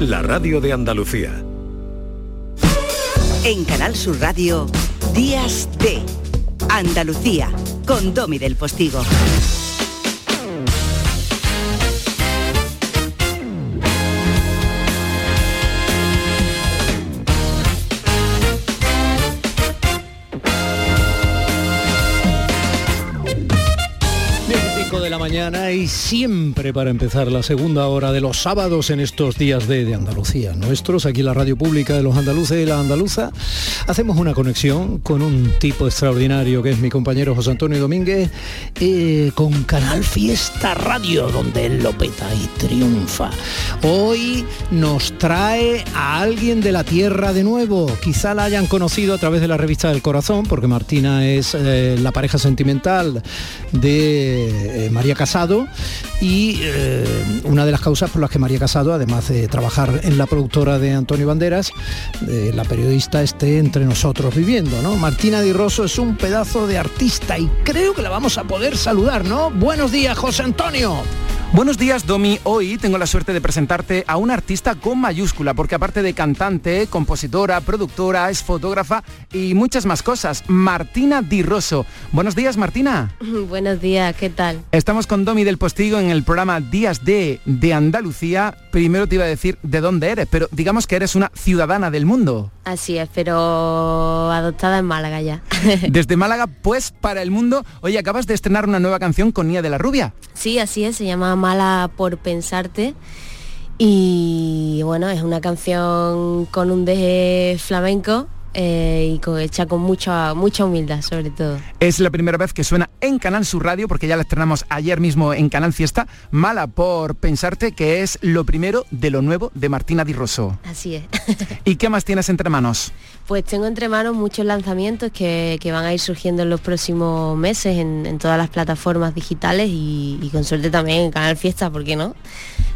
la radio de Andalucía. En Canal Sur Radio, Días de Andalucía, con Domi del Postigo. Mañana y siempre para empezar la segunda hora de los sábados en estos días de, de, Andalucía. Nuestros, aquí la radio pública de los andaluces y la andaluza, hacemos una conexión con un tipo extraordinario que es mi compañero José Antonio Domínguez, eh, con Canal Fiesta Radio, donde él lo peta y triunfa. Hoy nos trae a alguien de la tierra de nuevo. Quizá la hayan conocido a través de la revista del corazón, porque Martina es eh, la pareja sentimental de... Eh, María Casado y eh, una de las causas por las que María Casado, además de trabajar en la productora de Antonio Banderas, eh, la periodista esté entre nosotros viviendo, ¿no? Martina Di Rosso es un pedazo de artista y creo que la vamos a poder saludar, ¿no? Buenos días, José Antonio. Buenos días, Domi. Hoy tengo la suerte de presentarte a una artista con mayúscula, porque aparte de cantante, compositora, productora, es fotógrafa y muchas más cosas. Martina Di Rosso. Buenos días, Martina. Buenos días, ¿qué tal? Estamos con Domi del Postigo en el programa Días de, de Andalucía. Primero te iba a decir de dónde eres, pero digamos que eres una ciudadana del mundo. Así es, pero adoptada en Málaga ya. Desde Málaga, pues para el mundo. Oye, acabas de estrenar una nueva canción con Nia de la Rubia. Sí, así es, se llama Mala por pensarte. Y bueno, es una canción con un deje flamenco eh, y con, hecha con mucha, mucha humildad sobre todo. Es la primera vez que suena en Canal Sur Radio, porque ya la estrenamos ayer mismo en Canal Fiesta, Mala por pensarte, que es lo primero de lo nuevo de Martina Di Rosso. Así es. ¿Y qué más tienes entre manos? Pues tengo entre manos muchos lanzamientos que, que van a ir surgiendo en los próximos meses en, en todas las plataformas digitales y, con suerte también en Canal Fiesta, ¿por qué no?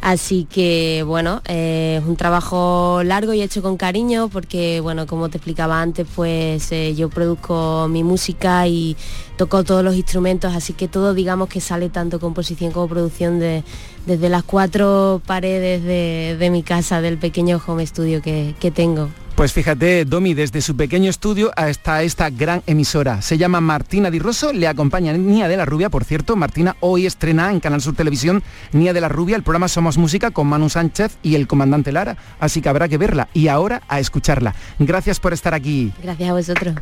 Así que bueno, eh, es un trabajo largo y hecho con cariño porque bueno, como te explicaba antes, pues eh, yo produzco mi música y toco todos los instrumentos, así que todo digamos que sale tanto composición como producción de, desde las cuatro paredes de, de, mi casa, del pequeño home studio que, que tengo. Pues fíjate, Domi, desde su pequeño estudio hasta esta gran emisora. Se llama Martina Di Rosso, le acompaña Nia de la Rubia, por cierto, Martina hoy estrena en Canal Sur Televisión Nia de la Rubia, el programa Somos Música con Manu Sánchez y el comandante Lara, así que habrá que verla y ahora a escucharla. Gracias por estar aquí. Gracias a vosotros.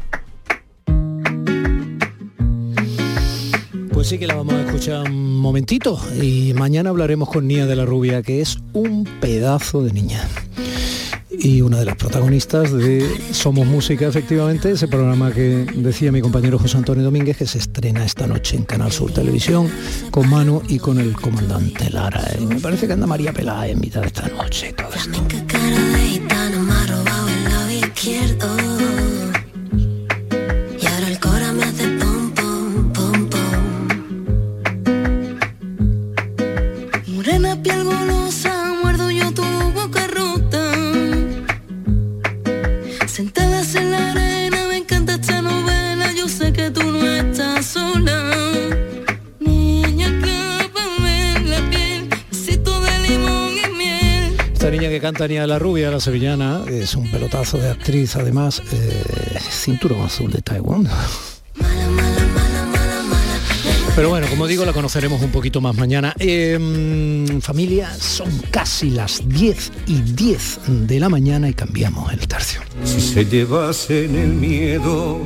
Pues sí que la vamos a escuchar un momentito y mañana hablaremos con Nia de la Rubia, que es un pedazo de niña y una de las protagonistas de Somos Música, efectivamente, ese programa que decía mi compañero José Antonio Domínguez, que se estrena esta noche en Canal Sur Televisión, con Manu y con el comandante Lara. Me parece que anda María Pelá en mitad de esta noche todo esto. Esta niña que canta Nia de la Rubia, la sevillana, es un pelotazo de actriz, además, eh, cinturón azul de Taiwán. Pero bueno, como digo, la conoceremos un poquito más mañana. Eh, familia, son casi las 10 y 10 de la mañana y cambiamos el tercio. Si se llevasen el miedo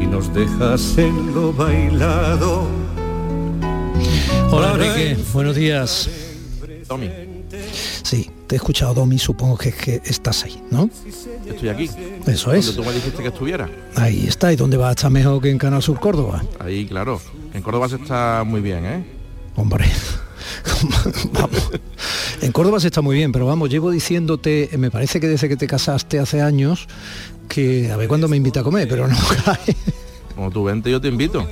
y nos dejasen lo bailado. Hola Enrique, buenos días. Tommy. Te he escuchado Domi, supongo que, que estás ahí, ¿no? Estoy aquí. Eso es. Donde tú me dijiste que estuviera. Ahí está, ¿y dónde va a estar mejor que en Canal Sur Córdoba? Ahí, claro. En Córdoba se está muy bien, ¿eh? Hombre, vamos. En Córdoba se está muy bien, pero vamos, llevo diciéndote, me parece que desde que te casaste hace años, que a ver cuándo me invita a comer, pero no cae. Como tú vente, yo te invito.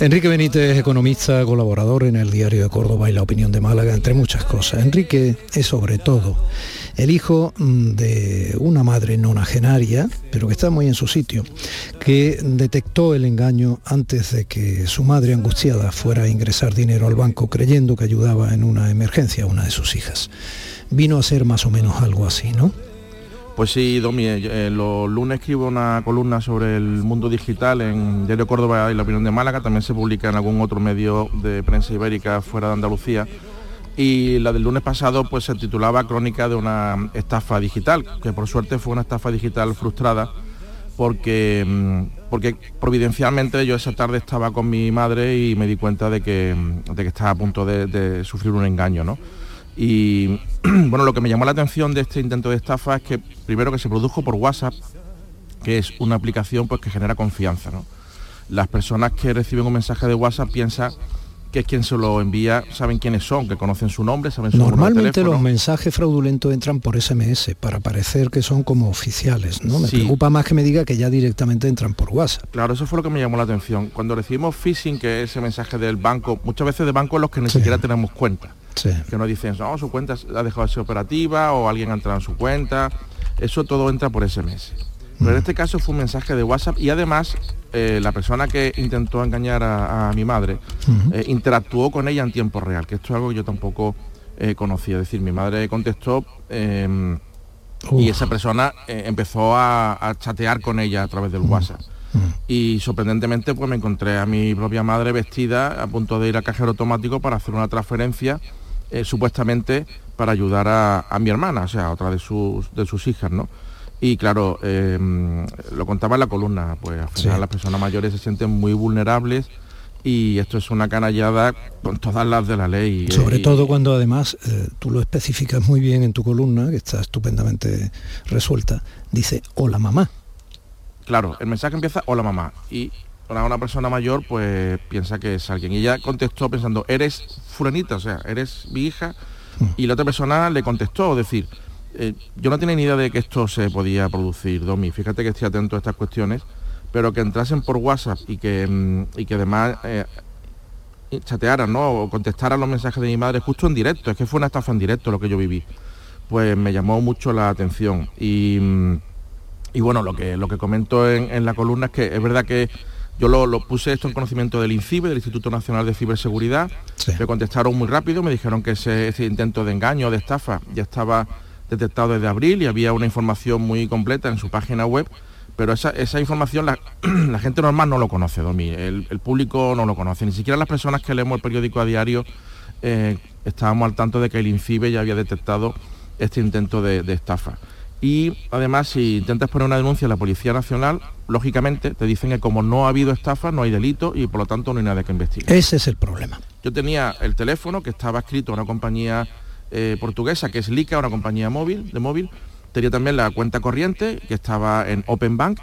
Enrique Benítez, economista, colaborador en el Diario de Córdoba y La Opinión de Málaga, entre muchas cosas. Enrique es sobre todo el hijo mm, de una madre nonagenaria, pero que está muy en su sitio, que detectó el engaño antes de que su madre angustiada fuera a ingresar dinero al banco creyendo que ayudaba en una emergencia a una de sus hijas. Vino a ser más o menos algo así, ¿no? Pues sí, Domi, eh, eh, los lunes escribo una columna sobre el mundo digital en Diario Córdoba y La Opinión de Málaga, también se publica en algún otro medio de prensa ibérica fuera de Andalucía. Y la del lunes pasado pues se titulaba Crónica de una estafa digital, que por suerte fue una estafa digital frustrada porque, mm, porque providencialmente yo esa tarde estaba con mi madre y me di cuenta de que, de que estaba a punto de, de sufrir un engaño. ¿no? Y bueno, lo que me llamó la atención de este intento de estafa es que primero que se produjo por WhatsApp, que es una aplicación pues, que genera confianza. ¿no? Las personas que reciben un mensaje de WhatsApp piensan que es quien se lo envía, saben quiénes son, que conocen su nombre, saben su Normalmente teléfono. los mensajes fraudulentos entran por SMS para parecer que son como oficiales, ¿no? Me Sí. preocupa más que me diga que ya directamente entran por WhatsApp. Claro, eso fue lo que me llamó la atención. Cuando recibimos phishing, que es ese mensaje del banco, muchas veces de bancos en los que ni Sí. siquiera tenemos cuenta, Sí. que nos dicen, no, su cuenta ha dejado de ser operativa o alguien ha entrado en su cuenta, eso todo entra por SMS. Pero en este caso fue un mensaje de WhatsApp y además eh, la persona que intentó engañar a, a mi madre eh, interactuó con ella en tiempo real, que esto es algo que yo tampoco eh, conocía. Es decir, mi madre contestó eh, y esa persona empezó a, a chatear con ella a través del WhatsApp. Y sorprendentemente pues me encontré a mi propia madre vestida a punto de ir al cajero automático para hacer una transferencia eh, supuestamente para ayudar a, a mi hermana, o sea, a otra de sus, de sus hijas, ¿no? Y claro, eh, lo contaba en la columna, pues al final Sí. las personas mayores se sienten muy vulnerables y esto es una canallada con todas las de la ley. eh, Sobre y- todo cuando además eh, tú lo especificas muy bien en tu columna, que está estupendamente resuelta, dice hola mamá. Claro, el mensaje empieza, hola mamá. Y una, una persona mayor pues piensa que es alguien. Y ella contestó pensando, eres fulanita, o sea, eres mi hija. Y la otra persona le contestó, es decir, eh, yo no tenía ni idea de que esto se podía producir, Domi. Fíjate que estoy atento a estas cuestiones, pero que entrasen por WhatsApp y que, mm, y que además eh, chatearan, ¿no? O contestaran los mensajes de mi madre justo en directo. Es que fue una estafa en directo lo que yo viví. Pues me llamó mucho la atención. Y, mm, y bueno, lo que, lo que comento en, en la columna es que es verdad que yo lo, lo puse esto en conocimiento del INCIBE, del Instituto Nacional de Ciberseguridad. Sí. Me contestaron muy rápido, me dijeron que ese, ese intento de engaño, de estafa, ya estaba detectado desde abril y había una información muy completa en su página web. Pero esa, esa información la, la gente normal no lo conoce, Domi. El, el público no lo conoce. Ni siquiera las personas que leemos el periódico a diario eh, estábamos al tanto de que el INCIBE ya había detectado este intento de, de estafa. Y además, si intentas poner una denuncia a la Policía Nacional, lógicamente te dicen que como no ha habido estafa, no hay delito y por lo tanto no hay nada que investigar. Ese es el problema. Yo tenía el teléfono que estaba escrito a una compañía eh, portuguesa que es Lica, una compañía móvil, de móvil. Tenía también la cuenta corriente que estaba en Open Bank.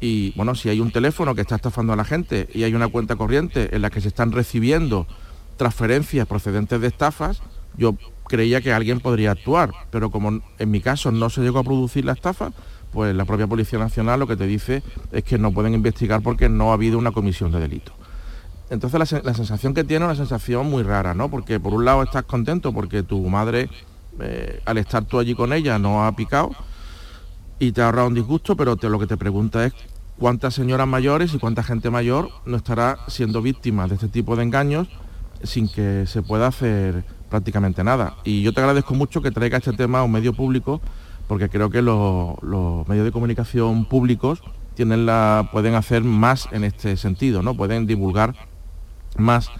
Y bueno, si hay un teléfono que está estafando a la gente y hay una cuenta corriente en la que se están recibiendo transferencias procedentes de estafas, yo creía que alguien podría actuar. Pero como en mi caso no se llegó a producir la estafa, pues la propia Policía Nacional lo que te dice es que no pueden investigar porque no ha habido una comisión de delito. Entonces la, sen- la sensación que tiene es una sensación muy rara, ¿no? Porque por un lado estás contento porque tu madre, eh, al estar tú allí con ella, no ha picado y te ha ahorrado un disgusto, pero te- lo que te pregunta es cuántas señoras mayores y cuánta gente mayor no estará siendo víctima de este tipo de engaños sin que se pueda hacer prácticamente nada. Y yo te agradezco mucho que traiga este tema a un medio público, porque creo que los, los medios de comunicación públicos tienen la, pueden hacer más en este sentido, ¿no? Pueden divulgar más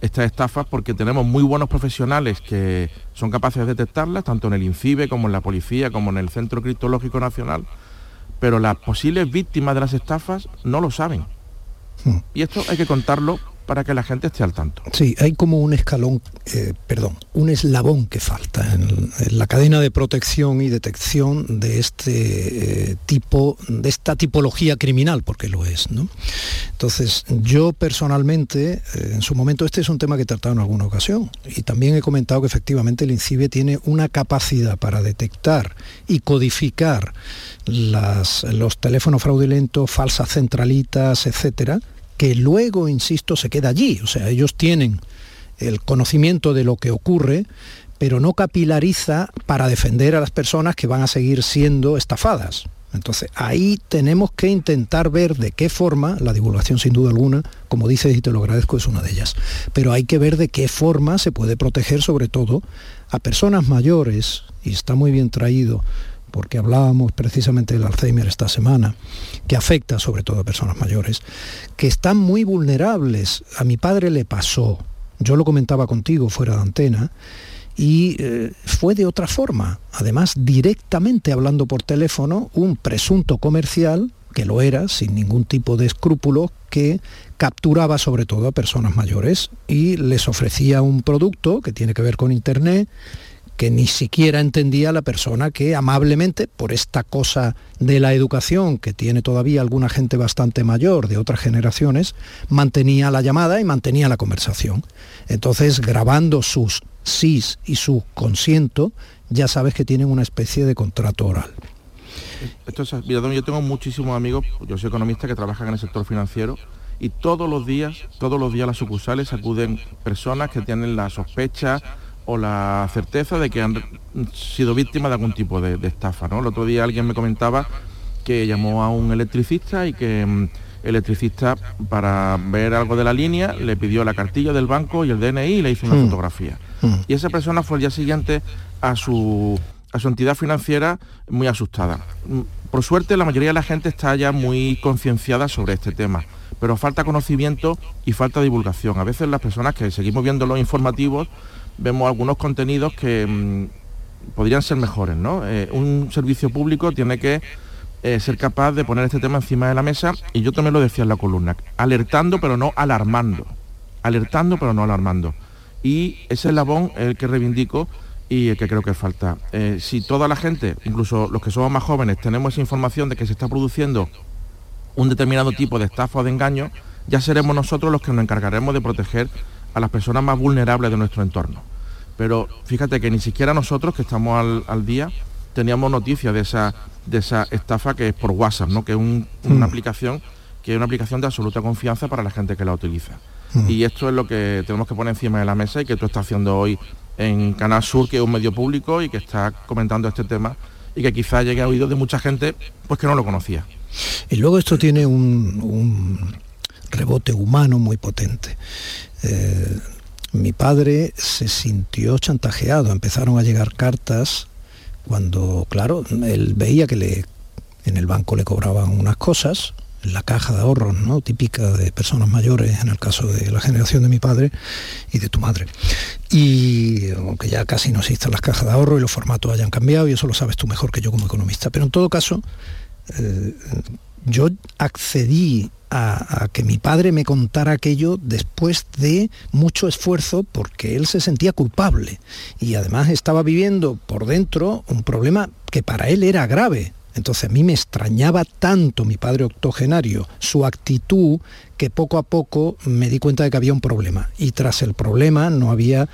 estas estafas porque tenemos muy buenos profesionales que son capaces de detectarlas, tanto en el INCIBE como en la policía, como en el Centro Criptológico Nacional, pero las posibles víctimas de las estafas no lo saben. Hmm. Y esto hay que contarlo para que la gente esté al tanto. Sí, hay como un escalón, eh, perdón, un eslabón que falta en, la cadena de protección y detección de este eh, tipo, de esta tipología criminal, porque lo es, ¿no? Entonces, yo personalmente, eh, en su momento, este es un tema que he tratado en alguna ocasión, y también he comentado que efectivamente el INCIBE tiene una capacidad para detectar y codificar las- los teléfonos fraudulentos, falsas centralitas, etcétera, que luego, insisto, se queda allí. O sea, ellos tienen el conocimiento de lo que ocurre, pero no capilariza para defender a las personas que van a seguir siendo estafadas. Entonces, ahí tenemos que intentar ver de qué forma, la divulgación sin duda alguna, como dices y te lo agradezco, es una de ellas, pero hay que ver de qué forma se puede proteger sobre todo a personas mayores, y está muy bien traído, porque hablábamos precisamente del Alzheimer esta semana, que afecta sobre todo a personas mayores, que están muy vulnerables. A mi padre le pasó, yo lo comentaba contigo fuera de antena, y eh, fue de otra forma, además directamente hablando por teléfono, un presunto comercial, que lo era, sin ningún tipo de escrúpulo, que capturaba sobre todo a personas mayores y les ofrecía un producto que tiene que ver con Internet, que ni siquiera entendía la persona que amablemente, por esta cosa de la educación que tiene todavía alguna gente bastante mayor de otras generaciones, mantenía la llamada y mantenía la conversación. Entonces, grabando sus sís y su consiento, ya sabes que tienen una especie de contrato oral. Esto es, mira, yo tengo muchísimos amigos, yo soy economista que trabajan en el sector financiero y todos los días, todos los días las sucursales acuden personas que tienen la sospecha o la certeza de que han sido víctimas de algún tipo de, de estafa. ¿no? El otro día alguien me comentaba que llamó a un electricista y que mm, el electricista para ver algo de la línea le pidió la cartilla del banco y el DNI y le hizo una Hmm. fotografía. Hmm. Y esa persona fue el día siguiente a su, a su entidad financiera muy asustada. Mm, Por suerte la mayoría de la gente está ya muy concienciada sobre este tema, pero falta conocimiento y falta divulgación. A veces las personas que seguimos viendo los informativos vemos algunos contenidos que mm, podrían ser mejores, ¿no? Eh, un servicio público tiene que eh, ser capaz de poner este tema encima de la mesa y yo también lo decía en la columna, alertando pero no alarmando, alertando pero no alarmando. Y ese es el que reivindico y el que creo que falta. Eh, si toda la gente, incluso los que somos más jóvenes, tenemos esa información de que se está produciendo un determinado tipo de estafa o de engaño, ya seremos nosotros los que nos encargaremos de proteger a las personas más vulnerables de nuestro entorno. Pero fíjate que ni siquiera nosotros que estamos al, al día teníamos noticia de esa, de esa estafa que es por WhatsApp, ¿no? que es un- una aplicación que es una aplicación de absoluta confianza para la gente que la utiliza. Y esto es lo que tenemos que poner encima de la mesa y que tú estás haciendo hoy en Canal Sur, que es un medio público y que está comentando este tema y que quizá llegue a oídos de mucha gente pues que no lo conocía. Y luego esto tiene un, un rebote humano muy potente. Eh, mi padre se sintió chantajeado, empezaron a llegar cartas cuando, claro, él veía que le, en el banco le cobraban unas cosas, la caja de ahorros, ¿no? típica de personas mayores, en el caso de la generación de mi padre y de tu madre. Y aunque ya casi no existen las cajas de ahorro y los formatos hayan cambiado, y eso lo sabes tú mejor que yo como economista. Pero en todo caso, eh, yo accedí a, que mi padre me contara aquello después de mucho esfuerzo porque él se sentía culpable y además estaba viviendo por dentro un problema que para él era grave. Entonces a mí me extrañaba tanto mi padre octogenario, su actitud, que poco a poco me di cuenta de que había un problema. Y tras el problema no había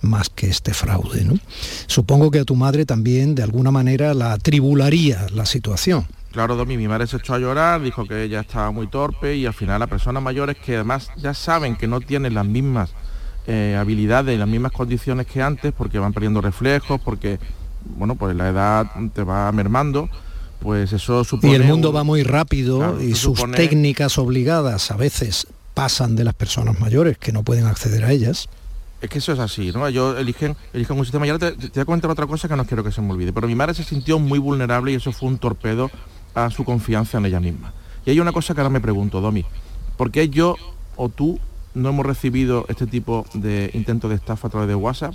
más que este fraude. ¿no? Supongo que a tu madre también de alguna manera la atribularía la situación. Claro, Domi, mi madre se echó a llorar, dijo que ella estaba muy torpe y al final las personas mayores que además ya saben que no tienen las mismas eh, habilidades y las mismas condiciones que antes porque van perdiendo reflejos, porque bueno, pues la edad te va mermando, pues eso supone... Y el mundo un- va muy rápido Claro, y sus supone- técnicas obligadas a veces pasan de las personas mayores que no pueden acceder a ellas. Es que eso es así, ¿no? Ellos eligen, eligen un sistema. Y ahora te, te voy a comentar otra cosa que no quiero que se me olvide. Pero mi madre se sintió muy vulnerable y eso fue un torpedo a su confianza en ella misma. Y hay una cosa que ahora me pregunto, Domi. ¿Por qué yo o tú no hemos recibido este tipo de intentos de estafa a través de WhatsApp?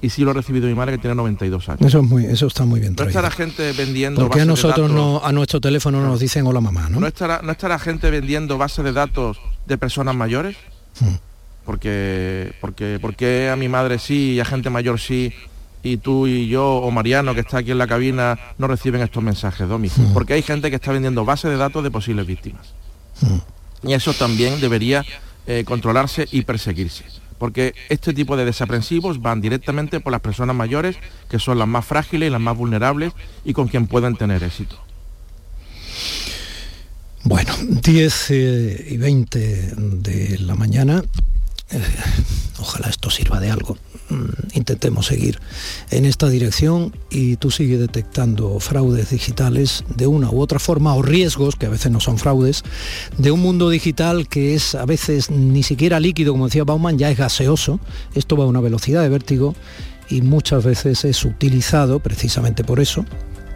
Y sí lo ha recibido mi madre que tiene 92 años. Eso es muy, eso está muy bien No estará gente vendiendo Porque a bases de nosotros no, a nuestro teléfono nos dicen hola mamá, ¿no? ¿No estará, ¿No estará gente vendiendo bases de datos de personas mayores? Hmm. Porque, porque, porque a mi madre sí y a gente mayor sí y tú y yo o Mariano que está aquí en la cabina no reciben estos mensajes, Domi? Porque hay gente que está vendiendo bases de datos de posibles víctimas. Y eso también debería eh, controlarse y perseguirse. Porque este tipo de desaprensivos van directamente por las personas mayores, que son las más frágiles y las más vulnerables y con quien pueden tener éxito. Bueno, 10 eh, y 20 de la mañana. Eh, ojalá esto sirva de algo. Mm, intentemos seguir en esta dirección y tú sigues detectando fraudes digitales de una u otra forma o riesgos, que a veces no son fraudes, de un mundo digital que es a veces ni siquiera líquido, como decía Bauman, ya es gaseoso. Esto va a una velocidad de vértigo y muchas veces es utilizado precisamente por eso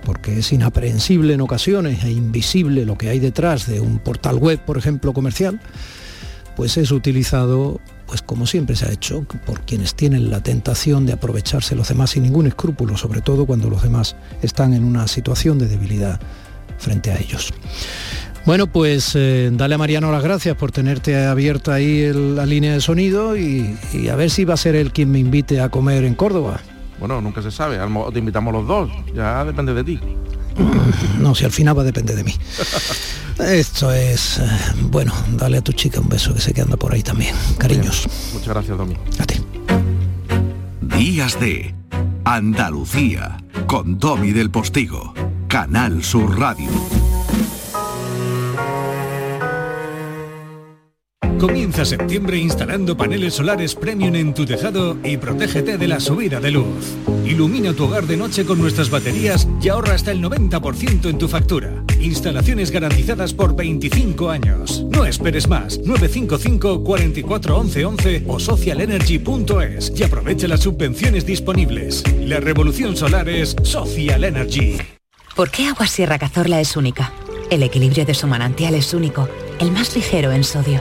porque es inaprehensible en ocasiones e invisible lo que hay detrás de un portal web, por ejemplo, comercial, pues es utilizado, pues como siempre se ha hecho, por quienes tienen la tentación de aprovecharse los demás sin ningún escrúpulo, sobre todo cuando los demás están en una situación de debilidad frente a ellos. Bueno, pues eh, dale a Mariano las gracias por tenerte abierta ahí la línea de sonido y a ver si va a ser él quien me invite a comer en Córdoba. Bueno, nunca se sabe, a lo mejor te invitamos los dos, ya depende de ti. No, si al final va a depender de mí. Esto es... eh, bueno, dale a tu chica un beso que sé que anda por ahí también. Cariños. Muchas gracias, Domi. A ti. Días de Andalucía con Domi del Postigo, Canal Sur Radio. Comienza septiembre instalando paneles solares premium en tu tejado y protégete de la subida de luz. Ilumina tu hogar de noche con nuestras baterías y ahorra hasta el 90% en tu factura. Instalaciones garantizadas por 25 años. No esperes más. 955 44 11 11 o socialenergy.es y aprovecha las subvenciones disponibles. La revolución solar es Social Energy. ¿Por qué Agua Sierra Cazorla es única? El equilibrio de su manantial es único, el más ligero en sodio,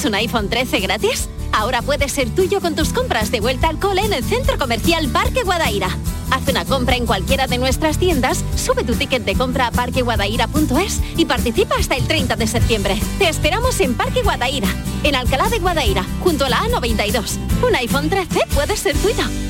¿Quieres un iPhone 13 gratis? Ahora puede ser tuyo con tus compras de vuelta al cole en el Centro Comercial Parque Guadaira. Haz una compra en cualquiera de nuestras tiendas, sube tu ticket de compra a parqueguadaira.es y participa hasta el 30 de septiembre. Te esperamos en Parque Guadaira, en Alcalá de Guadaira, junto a la A92. Un iPhone 13 puede ser tuyo.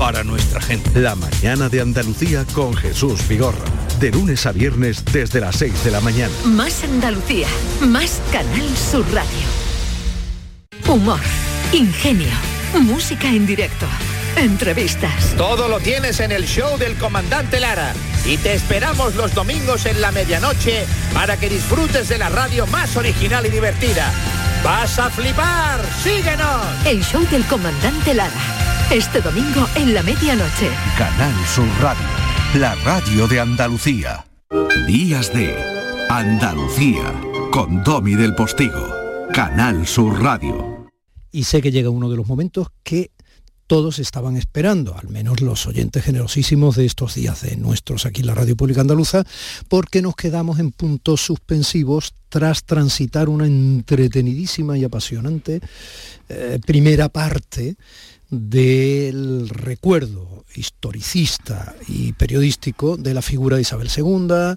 para nuestra gente. La mañana de Andalucía con Jesús Vigorra. De lunes a viernes desde las 6 de la mañana. Más Andalucía, más Canal Sur Radio. Humor, ingenio, música en directo, entrevistas. Todo lo tienes en el show del comandante Lara. Y te esperamos los domingos en la medianoche para que disfrutes de la radio más original y divertida. ¡Vas a flipar! ¡Síguenos! El show del comandante Lara. Este domingo en la medianoche. Canal Sur Radio, la radio de Andalucía. Días de Andalucía, con Domi del Postigo, Canal Sur Radio. Y sé que llega uno de los momentos que todos estaban esperando, al menos los oyentes generosísimos de estos días de nuestros aquí en la Radio Pública Andaluza, porque nos quedamos en puntos suspensivos tras transitar una entretenidísima y apasionante eh, primera parte del recuerdo historicista y periodístico de la figura de Isabel II,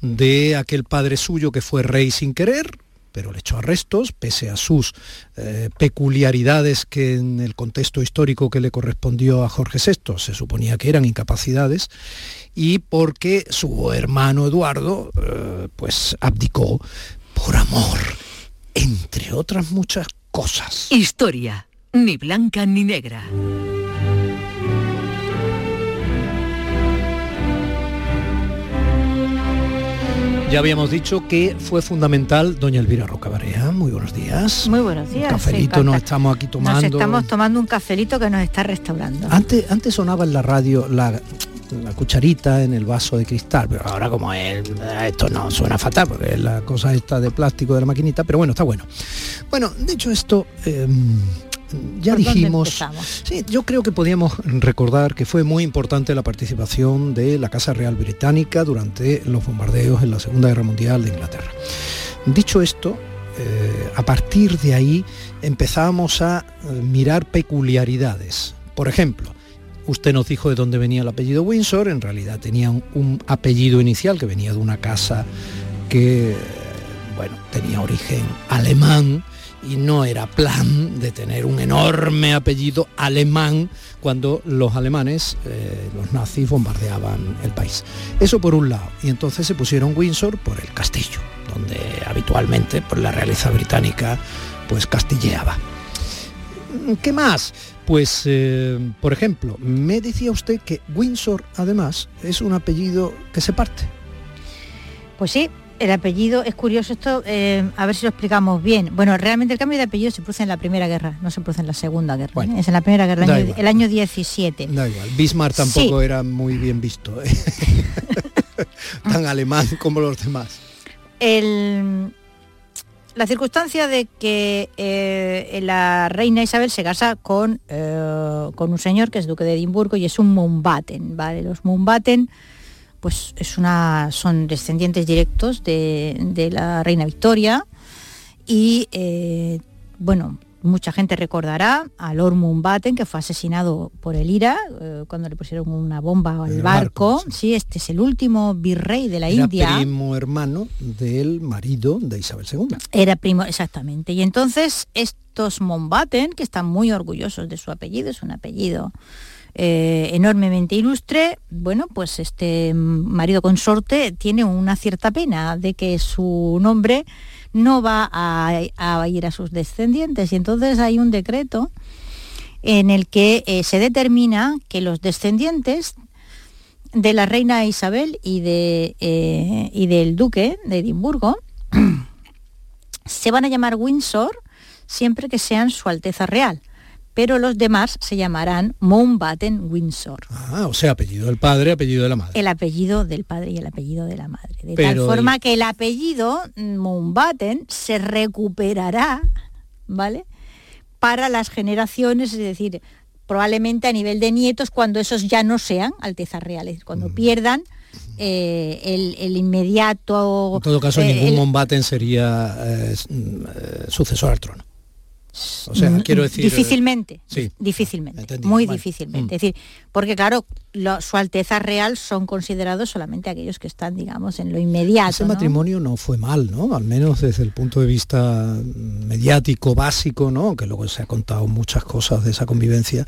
de aquel padre suyo que fue rey sin querer, pero le echó arrestos, pese a sus eh, peculiaridades que en el contexto histórico que le correspondió a Jorge VI se suponía que eran incapacidades, y porque su hermano Eduardo eh, pues abdicó por amor, entre otras muchas cosas. Historia, ni blanca ni negra. Ya habíamos dicho que fue fundamental doña Elvira Rocabarea. Muy buenos días. Muy buenos días. Un cafelito nos estamos aquí tomando. Nos estamos tomando un cafelito que nos está restaurando. Antes, antes sonaba en la radio la, la cucharita en el vaso de cristal, pero ahora como es, esto no suena fatal porque es la cosa esta de plástico de la maquinita, pero bueno, está bueno. Bueno, dicho esto, eh, ya ¿Por dónde dijimos, sí, yo creo que podíamos recordar que fue muy importante la participación de la Casa Real Británica durante los bombardeos en la Segunda Guerra Mundial de Inglaterra. Dicho esto, eh, a partir de ahí empezamos a eh, mirar peculiaridades. Por ejemplo, usted nos dijo de dónde venía el apellido Windsor, en realidad tenía un, un apellido inicial que venía de una casa que, bueno, tenía origen alemán y no era plan de tener un enorme apellido alemán cuando los alemanes, eh, los nazis, bombardeaban el país. Eso por un lado. Y entonces se pusieron Windsor por el castillo, donde habitualmente por la realeza británica pues castilleaba. ¿Qué más? Pues, eh, por ejemplo, me decía usted que Windsor, además, es un apellido que se parte. Pues sí, el apellido es curioso esto, eh, a ver si lo explicamos bien. Bueno, realmente el cambio de apellido se produce en la Primera Guerra, no se produce en la Segunda Guerra. ¿eh? Es en la Primera Guerra, el año, el año 17. Da igual. Bismarck tampoco Sí. era muy bien visto. ¿eh? Tan alemán como los demás. El- la circunstancia de que eh, la reina Isabel se casa con, eh, con un señor que es duque de Edimburgo y es un Mountbatten, ¿vale? Los Mountbatten pues es una, son descendientes directos de, de la reina Victoria y eh, bueno, mucha gente recordará a Lord Mountbatten que fue asesinado por el IRA eh, cuando le pusieron una bomba al barco, sí. este es el último virrey de la Era India. primo hermano del marido de Isabel II. Era primo, exactamente. Y entonces estos Mountbatten, que están muy orgullosos de su apellido, es un apellido eh, enormemente ilustre, bueno, pues este marido consorte tiene una cierta pena de que su nombre no va a, ir a sus descendientes. Y entonces hay un decreto en el que eh, se determina que los descendientes de la reina Isabel y, eh, y del duque de Edimburgo se van a llamar Windsor siempre que sean su Alteza Real, pero los demás se llamarán Mountbatten Windsor. Ah, o sea, apellido del padre, apellido de la madre. El apellido del padre y el apellido de la madre. De Pero tal forma el- que el apellido mm, Mountbatten se recuperará, ¿vale? Para las generaciones, es decir, probablemente a nivel de nietos, cuando esos ya no sean altezas reales, cuando Mm. pierdan eh, el, el inmediato... En todo caso, eh, ningún el- Mountbatten sería eh, mm, eh, sucesor al trono. O sea, Mm, quiero decir... eh, Difícilmente. Sí. Difícilmente. Muy vale. difícilmente. Mm. Es decir, porque claro, lo- su Alteza Real son considerados solamente aquellos que están, digamos, en lo inmediato. Ese ¿no? matrimonio ¿no? fue mal, ¿no? Al menos desde el punto de vista mediático básico, ¿no? Que luego se ha contado muchas cosas de esa convivencia.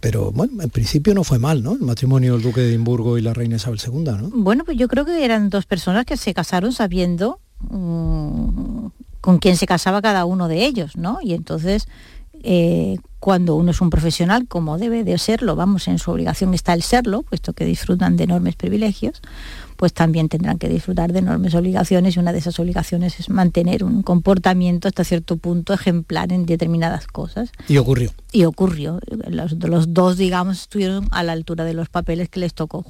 Pero bueno, en principio no fue mal, ¿no? El matrimonio del duque de Edimburgo y la reina Isabel II, ¿no? Bueno, pues yo creo que eran dos personas que se casaron sabiendo mm, con quién se casaba cada uno de ellos, ¿no? Y entonces, eh, cuando uno es un profesional, como debe de serlo, vamos, en su obligación está el serlo, puesto que disfrutan de enormes privilegios, pues también tendrán que disfrutar de enormes obligaciones y una de esas obligaciones es mantener un comportamiento hasta cierto punto ejemplar en determinadas cosas. Y ocurrió. Y ocurrió. Los, los dos, digamos, estuvieron a la altura de los papeles que les tocó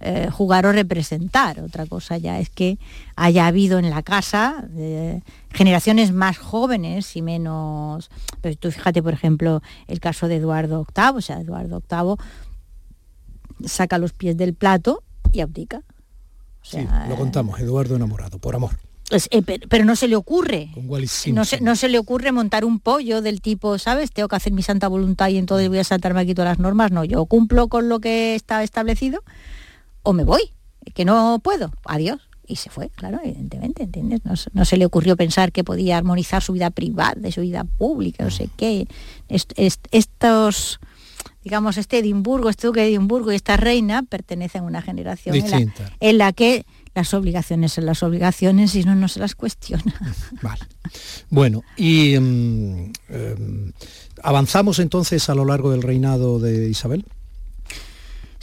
eh, jugar o representar. Otra cosa ya es que haya habido en la casa eh, generaciones más jóvenes y menos... Pero tú fíjate, por ejemplo, el caso de Eduardo VIII, o sea, Eduardo VIII saca los pies del plato y abdica. O Sí, lo contamos, Eduardo enamorado, por amor. eh, pe- pero no se le ocurre. No se, no se le ocurre montar un pollo del tipo, ¿sabes? Tengo que hacer mi santa voluntad y entonces voy a saltarme aquí todas las normas. No, yo cumplo con lo que está establecido o me voy, que no puedo. Adiós. Y se fue, claro, evidentemente, ¿entiendes? No, se- no se le ocurrió pensar que podía armonizar su vida privada, de su vida pública, no sé qué. Est- est- estos, digamos, este Edimburgo, este duque de Edimburgo y esta reina pertenecen a una generación en la, en la que las obligaciones son las obligaciones y no, no se las cuestiona. Bueno, y mm, em, avanzamos entonces a lo largo del reinado de Isabel.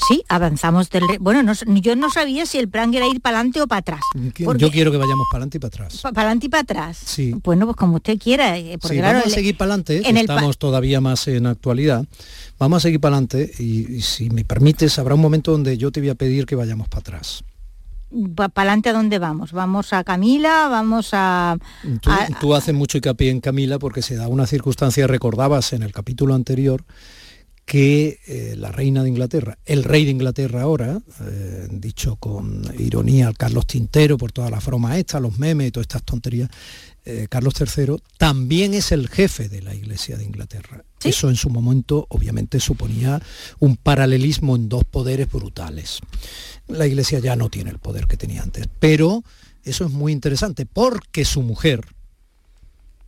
Sí, avanzamos del... re- Bueno, no yo no sabía si el plan era ir para adelante o para atrás. Porque- Yo quiero que vayamos para adelante y para atrás. Para adelante y para atrás. Sí. Bueno, pues como usted quiera. eh, Porque Sí, claro, vamos a seguir para adelante, en el pa- estamos todavía más en actualidad. Vamos a seguir para adelante y, y si me permites, habrá un momento donde yo te voy a pedir que vayamos para atrás. ¿Para adelante a dónde vamos? ¿Vamos a Camila? ¿Vamos a...? Tú, a- tú haces mucho hincapié en Camila porque se da una circunstancia, recordabas en el capítulo anterior, que eh, la reina de Inglaterra, el rey de Inglaterra ahora, eh, dicho con ironía al Carlos Tintero por todas las bromas estas, los memes y todas estas tonterías, eh, Carlos III también es el jefe de la Iglesia de Inglaterra. Eso en su momento obviamente suponía un paralelismo en dos poderes brutales. La Iglesia ya no tiene el poder que tenía antes, pero eso es muy interesante porque su mujer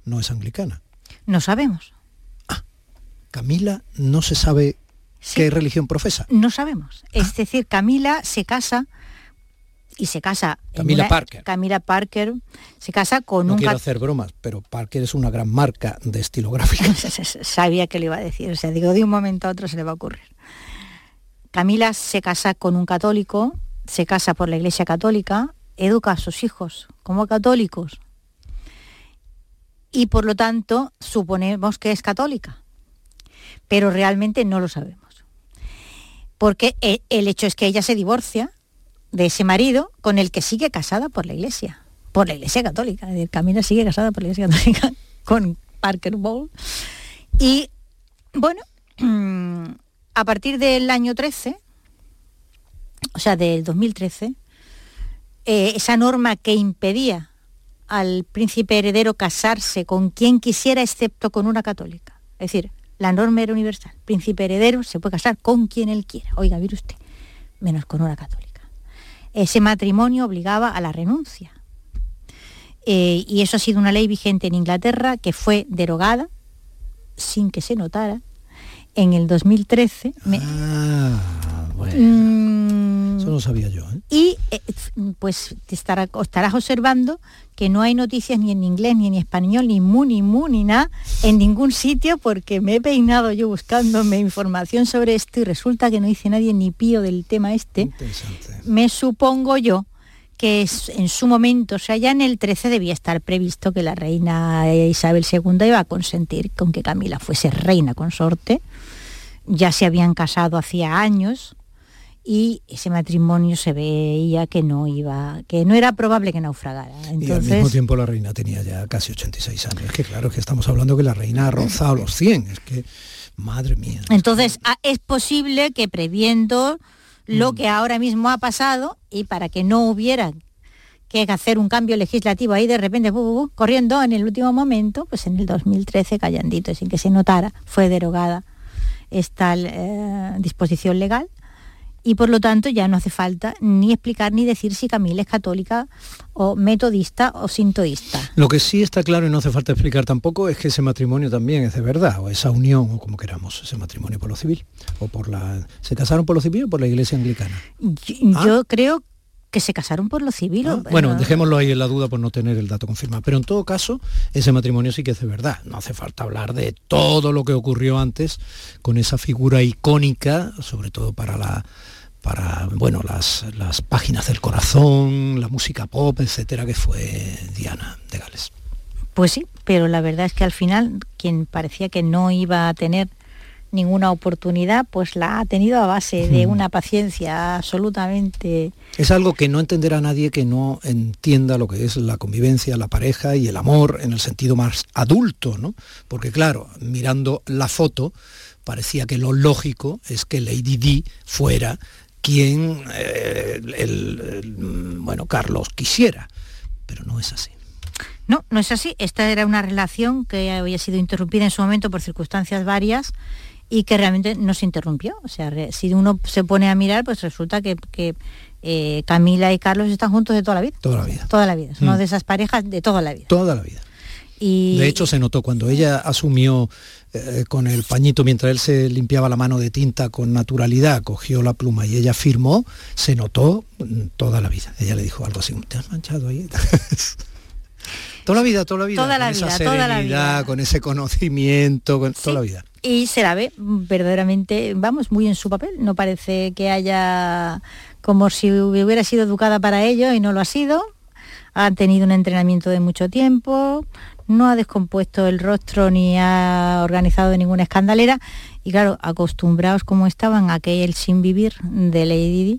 no es anglicana. No sabemos. Camila no se sabe qué religión profesa. No sabemos. Es decir, Camila se casa y se casa... Camila una- Parker. Camila Parker se casa con No un... quiero hacer bromas, pero Parker es una gran marca de estilográfica. Sabía que le iba a decir. O sea, digo, de un momento a otro se le va a ocurrir. Camila se casa con un católico, se casa por la Iglesia Católica, educa a sus hijos como católicos y por lo tanto suponemos que es católica, pero realmente no lo sabemos. Porque e- el hecho es que ella se divorcia de ese marido con el que sigue casada por la Iglesia, por la Iglesia Católica. Camila sigue casada por la Iglesia Católica con Parker Bowl. Y bueno, a partir del año 13, o sea, del 2013, eh, esa norma que impedía al príncipe heredero casarse con quien quisiera excepto con una católica. Es decir, la norma era universal. Príncipe heredero se puede casar con quien él quiera. Oiga, mire usted, menos con una católica. Ese matrimonio obligaba a la renuncia. Eh, y eso ha sido una ley vigente en Inglaterra que fue derogada sin que se notara en el 2013. Me- Ah, bueno. Mm, Eso no sabía yo. ¿eh? y eh, pues te estará- estarás observando que no hay noticias ni en inglés, ni en español, ni mu, ni mu, ni nada, en ningún sitio, porque me he peinado yo buscándome información sobre esto y resulta que no dice nadie ni pío del tema este. Me supongo yo que es- en su momento, o sea, ya en el 13 debía estar previsto que la reina Isabel II iba a consentir con que Camila fuese reina consorte. Ya se habían casado hacía años y ese matrimonio se veía que no iba, que no era probable que naufragara. Y al mismo tiempo la reina tenía ya casi 86 años. Es que claro, es que estamos hablando que la reina ha rozado los 100. Es que, madre mía. entonces ah, es posible que previendo Mm. lo que ahora mismo ha pasado y para que no hubiera que hacer un cambio legislativo ahí de repente bu, bu, bu, corriendo en el último momento, pues en el 2013 callandito, sin que se notara, fue derogada esta eh, disposición legal y por lo tanto ya no hace falta ni explicar ni decir si Camila es católica o metodista o sintoísta. Lo que sí está claro y no hace falta explicar tampoco es que ese matrimonio también es de verdad, o esa unión, o como queramos, ese matrimonio por lo civil, o por la... ¿Se casaron por lo civil o por la iglesia anglicana? Yo, yo creo que se casaron por lo civil. Ah, bueno, dejémoslo ahí en la duda por no tener el dato confirmado. Pero en todo caso, ese matrimonio sí que es de verdad. No hace falta hablar de todo lo que ocurrió antes con esa figura icónica, sobre todo para la para bueno las, las páginas del corazón, la música pop, etcétera, que fue Diana de Gales. Pues sí, pero la verdad es que al final quien parecía que no iba a tener ninguna oportunidad, pues la ha tenido a base de una paciencia absolutamente... Es algo que no entenderá nadie que no entienda lo que es la convivencia, la pareja y el amor en el sentido más adulto, ¿no? Porque claro, mirando la foto, parecía que lo lógico es que Lady Di fuera quien eh, el, bueno, Carlos quisiera, pero no es así. No, no es así. Esta era una relación que había sido interrumpida en su momento por circunstancias varias y que realmente no se interrumpió. O sea, si uno se pone a mirar, pues resulta que, eh, Camila y Carlos están juntos de toda la vida. Toda la vida. Toda la vida. Mm. de esas parejas de toda la vida. Toda la vida. Y De hecho, se notó cuando ella asumió eh, con el pañito mientras él se limpiaba la mano de tinta con naturalidad, cogió la pluma y ella firmó, se notó mm, toda la vida. Ella le dijo algo así, ¿te has manchado ahí? toda la vida, toda la vida. Toda la con esa vida, toda la vida. con ese conocimiento, con toda la vida. y se la ve verdaderamente, vamos, muy en su papel. No parece que haya como si hubiera sido educada para ello y no lo ha sido. Ha tenido un entrenamiento de mucho tiempo, no ha descompuesto el rostro ni ha organizado ninguna escandalera. Y claro, acostumbrados como estaban a aquel sin vivir de Lady Di,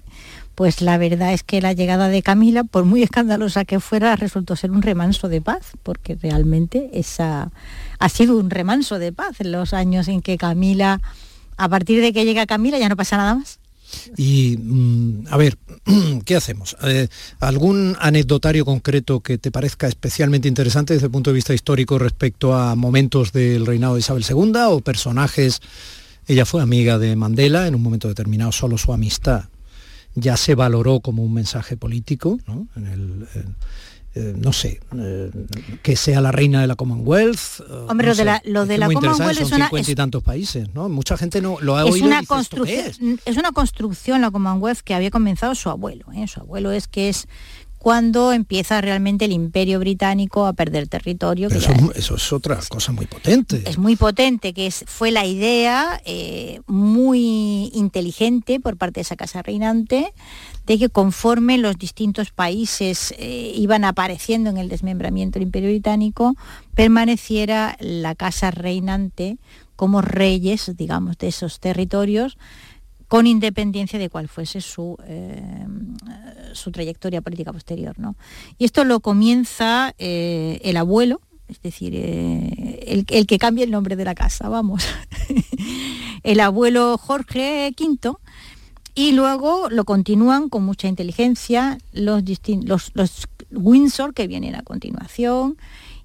pues la verdad es que la llegada de Camila, por muy escandalosa que fuera, resultó ser un remanso de paz, porque realmente esa ha sido un remanso de paz en los años en que Camila, a partir de que llega Camila ya no pasa nada más. Y mm, a ver, ¿qué hacemos? Eh, ¿Algún anecdotario concreto que te parezca especialmente interesante desde el punto de vista histórico respecto a momentos del reinado de Isabel II o personajes? Ella fue amiga de Mandela, en un momento determinado solo su amistad ya se valoró como un mensaje político, ¿no? Eh, no sé, eh, que sea la reina de la Commonwealth. eh, Hombre, no lo de la- lo Es de la Commonwealth es son una- 50 y es- tantos países, ¿no? Mucha gente no lo ha es oído una y dice, ¿esto qué construcción es? es una construcción la Commonwealth que había comenzado su abuelo ¿eh? su abuelo es que es cuando empieza realmente el imperio británico a perder territorio Pero eso, eso es otra cosa muy potente. es muy potente, que es, fue la idea eh, muy inteligente por parte de esa casa reinante de que conforme los distintos países eh, iban apareciendo en el desmembramiento del Imperio Británico, permaneciera la casa reinante como reyes, digamos, de esos territorios, con independencia de cuál fuese su, eh, su trayectoria política posterior. ¿no? Y esto lo comienza eh, el abuelo, es decir, eh, el, el que cambia el nombre de la casa, vamos, el abuelo Jorge V, y luego lo continúan con mucha inteligencia los, los Windsor que vienen a continuación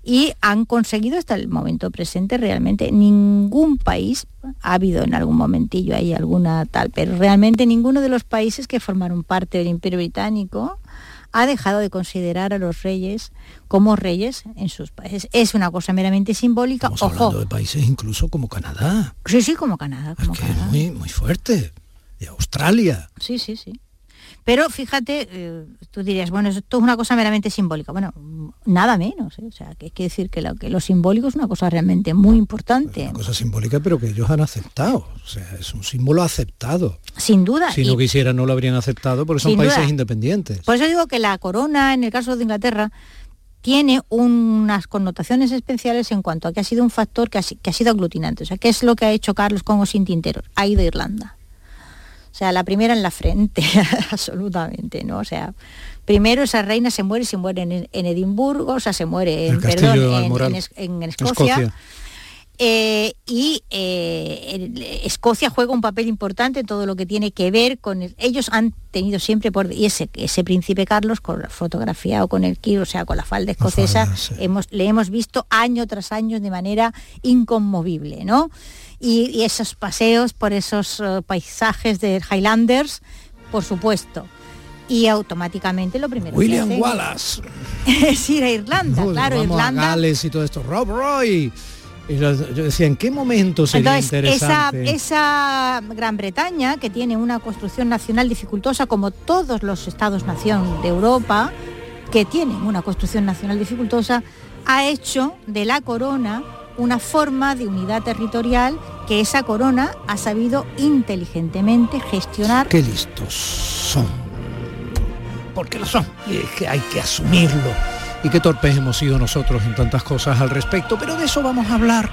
y han conseguido hasta el momento presente realmente ningún país, ha habido en algún momentillo ahí alguna tal, pero realmente ninguno de los países que formaron parte del Imperio Británico ha dejado de considerar a los reyes como reyes en sus países. Es una cosa meramente simbólica. Estamos Ojo, hablando de países incluso como Canadá, sí, sí, como Canadá. Como que es muy, muy fuerte. Y Australia. Sí, sí, sí. Pero fíjate, eh, tú dirías, bueno, esto es una cosa meramente simbólica. Bueno, nada menos. ¿eh? O sea, que hay que decir que lo, que lo simbólico es una cosa realmente muy importante. Una cosa simbólica, pero que ellos han aceptado. O sea, es un símbolo aceptado. Sin duda. Si no quisieran, no lo habrían aceptado porque son países duda. independientes. por eso digo que la corona, en el caso de Inglaterra, tiene unas connotaciones especiales en cuanto a que ha sido un factor que ha, si- que ha sido aglutinante. O sea, ¿qué es lo que ha hecho Carlos con o sin Tintero? Ha ido a Irlanda. O sea, la primera en la frente, absolutamente, ¿no? O sea, primero esa reina se muere, se muere en, en Edimburgo, o sea, se muere en, perdón, en- en Es- en Escocia. Eh, y eh, Escocia juega un papel importante en todo lo que tiene que ver con el- ellos han tenido siempre por y ese ese príncipe Carlos con la fotografía o con el kiro, o sea con la falda escocesa hemos le hemos visto año tras año de manera inconmovible no y, y esos paseos por esos eh, paisajes de Highlanders por supuesto y automáticamente lo primero que William hacen Wallace. es ir a Irlanda claro vamos Irlanda a Gales y todo esto. Rob Roy. Y yo decía, ¿en qué momento sería Entonces, esa, interesante? esa Gran Bretaña, que tiene una construcción nacional dificultosa, como todos los estados-nación de Europa, que tienen una construcción nacional dificultosa, ha hecho de la corona una forma de unidad territorial que esa corona ha sabido inteligentemente gestionar. Qué listos son. Porque lo son. Y es que hay que asumirlo. Y qué torpes hemos sido nosotros en tantas cosas al respecto. Pero de eso vamos a hablar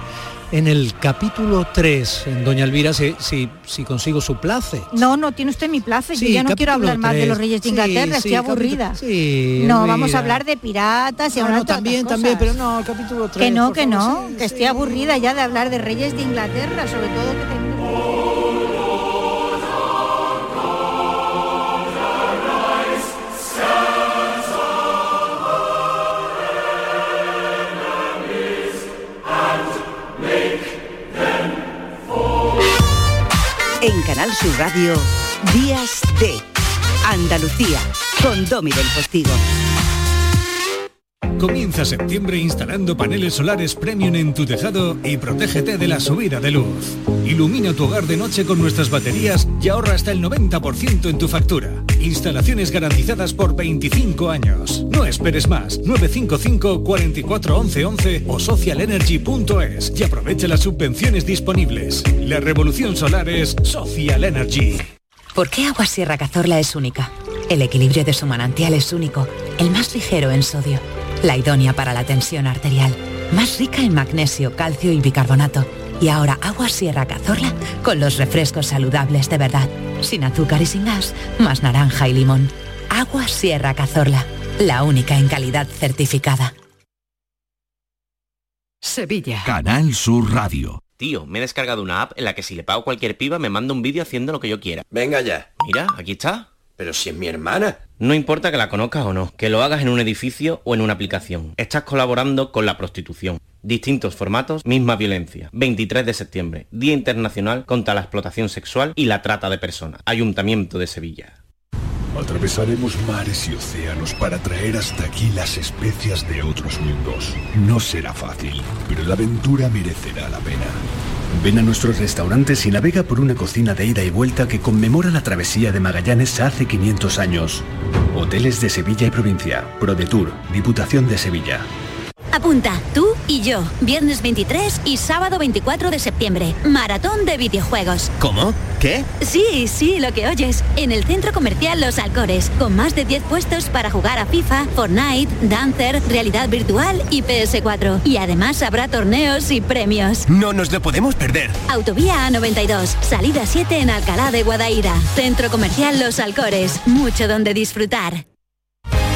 en el capítulo 3. En Doña Elvira, si, si, si consigo su place. No, no tiene usted mi Sí, yo ya no quiero hablar más de los reyes de Inglaterra, sí, estoy aburrida. no, Elvira. vamos a hablar de piratas y No, no, también, también, pero no, el capítulo 3. Que no, que no, que estoy aburrida ya de hablar de reyes de Inglaterra, sobre todo que tengo- Canal Sur Radio, Días de Andalucía, con Domi del. Comienza septiembre instalando paneles solares premium en tu tejado y protégete de la subida de luz. Ilumina tu hogar de noche con nuestras baterías y ahorra hasta el 90% en tu factura. Instalaciones garantizadas por 25 años. No esperes más. 955 44 11 11 o socialenergy.es y aprovecha las subvenciones disponibles. La revolución solar es Social Energy. ¿Por qué Agua Sierra Cazorla es única? El equilibrio de su manantial es único, el más ligero en sodio, la idónea para la tensión arterial, más rica en magnesio, calcio y bicarbonato. Y ahora Agua Sierra Cazorla con los refrescos saludables de verdad, sin azúcar y sin gas, más naranja y limón. Agua Sierra Cazorla, la única en calidad certificada. Sevilla. Canal Sur Radio. Tío, me he descargado una app en la que si le pago a cualquier piba me manda un vídeo haciendo lo que yo quiera. Venga ya. Mira, aquí está. Pero si es mi hermana. No importa que la conozcas o no, que lo hagas en un edificio o en una aplicación. Estás colaborando con la prostitución. Distintos formatos, misma violencia. 23 de septiembre, Día Internacional contra la Explotación Sexual y la Trata de Personas. Ayuntamiento de Sevilla. Atravesaremos mares y océanos para traer hasta aquí las especias de otros mundos. No será fácil, pero la aventura merecerá la pena. Ven a nuestros restaurantes y navega por una cocina de ida y vuelta que conmemora la travesía de Magallanes hace 500 años. Hoteles de Sevilla y provincia. ProDetour, Diputación de Sevilla. Apunta, tú y yo, viernes 23 y sábado 24 de septiembre, maratón de videojuegos. ¿Cómo? ¿Qué? Sí, sí, lo que oyes, en el centro comercial Los Alcores, con más de 10 puestos para jugar a FIFA, Fortnite, Dancer, realidad virtual y PS4. Y además habrá torneos y premios. No nos lo podemos perder. Autovía A92, salida 7 en Alcalá de Guadaira. Centro comercial Los Alcores, mucho donde disfrutar.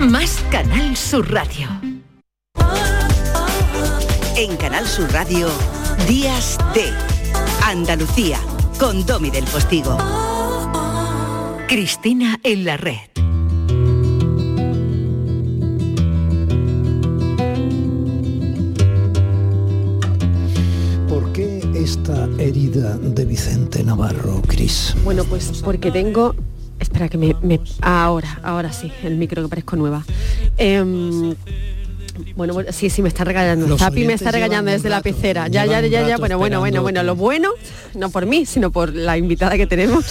más Canal Sur Radio. En Canal Sur Radio, Días de Andalucía, con Domi del Postigo. Cristina en la red. ¿Por qué esta herida de Vicente Navarro, Cris? Bueno, pues porque tengo... Espera que me... me- ahora, ahora sí, el micro que parezco nueva. Em, bueno, bueno, sí, sí, me está regañando. Los Zapi me está un desde la pecera. Ya, ya, ya, ya. Bueno, bueno, bueno, bueno. Lo bueno, no por mí, sino por la invitada que tenemos.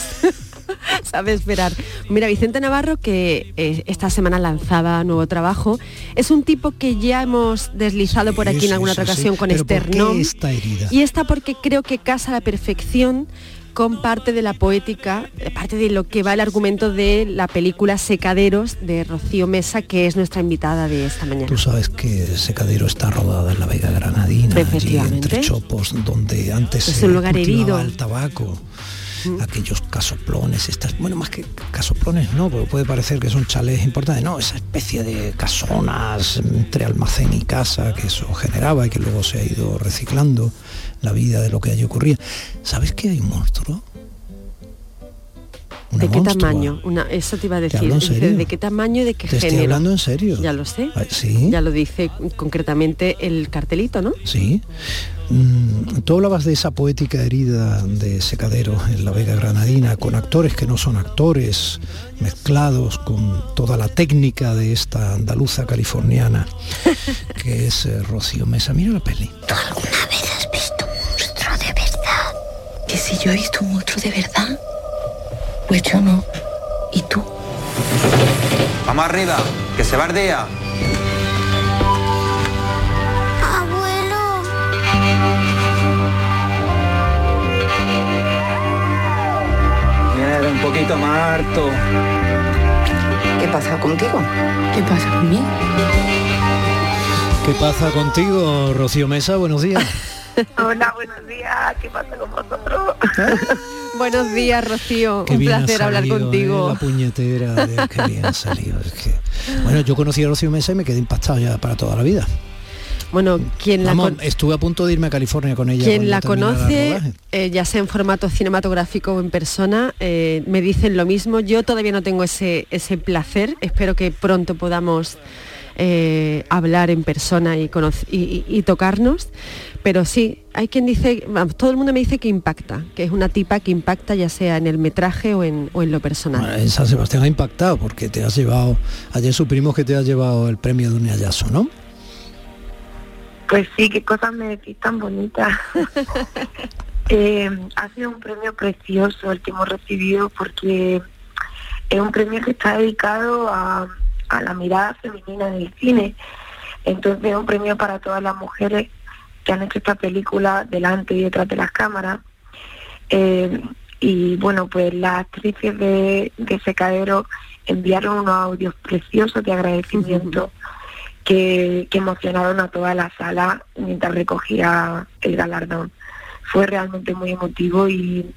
sabe esperar. Mira, Vicente Navarro, que eh, esta semana lanzaba nuevo trabajo, es un tipo que ya hemos deslizado por aquí en alguna otra ocasión con Esternón. Y está porque creo que casa a la perfección con parte de la poética, parte de lo que va el argumento de la película Secaderos de Rocío Mesa, que es nuestra invitada de esta mañana. Tú sabes que Secadero está rodada en la Vega Granadina, allí entre Chopos, donde antes es un lugar herido. el tabaco. aquellos casoplones, estas, bueno, más que casoplones no, porque puede parecer que son chalés importantes, no, esa especie de casonas entre almacén y casa que eso generaba y que luego se ha ido reciclando la vida de lo que allí ocurría. ¿Sabes que hay un monstruo? ¿De qué tamaño? Una, eso te iba a decir. ¿De qué tamaño y de qué te género? Estoy hablando en serio. Ya lo sé. ¿Sí? Ya lo dice concretamente el cartelito, ¿no? Sí. Mm, tú hablabas de esa poética herida de Secadero en la Vega Granadina, con actores que no son actores, mezclados con toda la técnica de esta andaluza californiana, que es eh, Rocío Mesa. Mira la peli. ¿Tú alguna vez has si yo he visto un monstruo de verdad, pues yo no. ¿Y tú? Vamos arriba, que se bardea. Mira, un poquito más harto. ¿Qué pasa contigo? ¿Qué pasa conmigo? ¿Qué pasa contigo, Rocío Mesa? Buenos días. Hola, buenos días. ¿Qué pasa con vosotros? buenos días, Rocío. Qué Un placer hablar contigo. ¿eh? La puñetera, qué bien ha salido. es que- Bueno, yo conocí a Rocío Mesa y me quedé impactado ya para toda la vida. Bueno, quien la, Vamos, con- estuve a punto de irme a California con ella. quien la conoce, eh, ya sea en formato cinematográfico o en persona, eh, me dicen lo mismo. Yo todavía no tengo ese, ese placer. Espero que pronto podamos eh, hablar en persona y, y- y- y tocarnos. Pero sí, hay quien dice, vamos, todo el mundo me dice que impacta, que es una tipa que impacta ya sea en el metraje o en, o en lo personal. Bueno, en San Sebastián ha impactado porque te has llevado, ayer supimos que te has llevado el premio de un hallazo, ¿no? Pues sí, qué cosas me decís tan bonitas. Eh, ha sido un premio precioso el que hemos recibido porque es un premio que está dedicado a, a la mirada femenina en el cine. Entonces es un premio para todas las mujeres que han hecho esta película delante y detrás de las cámaras. Eh, y bueno, pues las actrices de, de Secadero enviaron unos audios preciosos de agradecimiento que, que emocionaron a toda la sala mientras recogía el galardón. Fue realmente muy emotivo y,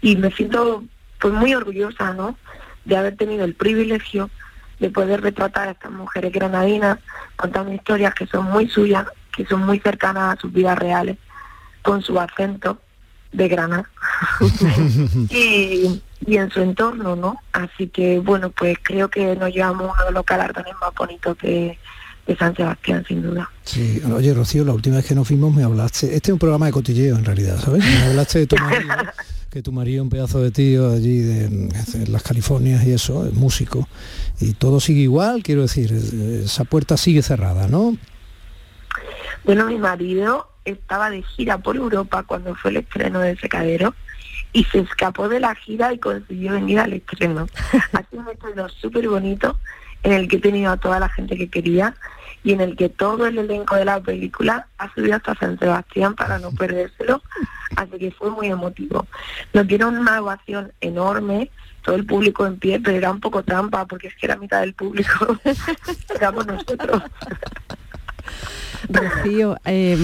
y me siento pues muy orgullosa ¿no? de haber tenido el privilegio de poder retratar a estas mujeres granadinas contando historias que son muy suyas, que son muy cercanas a sus vidas reales, con su acento de Granada y, y en su entorno, ¿no? Así que bueno, pues creo que nos llevamos uno de los galardones más bonitos de, de San Sebastián, sin duda. Sí, oye Rocío, la última vez que nos fuimos me hablaste, este es un programa de cotilleo en realidad, ¿sabes? Me hablaste de tu marido, que tu marido un pedazo de tío allí de, de las Californias y eso, es músico, y todo sigue igual, quiero decir, esa puerta sigue cerrada, ¿no? Bueno, mi marido estaba de gira por Europa cuando fue el estreno de Secadero y se escapó de la gira y consiguió venir al estreno. Ha sido un estreno súper bonito en el que he tenido a toda la gente que quería y en el que todo el elenco de la película ha subido hasta San Sebastián para no perdérselo, así que fue muy emotivo. Nos dieron una ovación enorme, todo el público en pie, pero era un poco trampa porque es que era mitad del público, éramos nosotros. Rocío, eh,